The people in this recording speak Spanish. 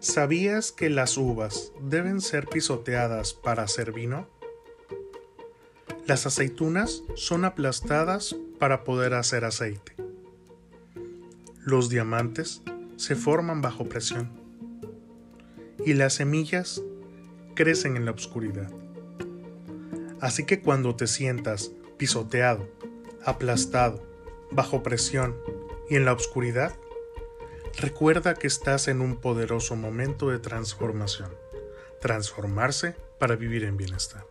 ¿Sabías que las uvas deben ser pisoteadas para hacer vino? Las aceitunas son aplastadas para poder hacer aceite. Los diamantes se forman bajo presión y las semillas crecen en la oscuridad. Así que cuando te sientas pisoteado, aplastado, bajo presión y en la oscuridad, recuerda que estás en un poderoso momento de transformación. Transformarse para vivir en bienestar.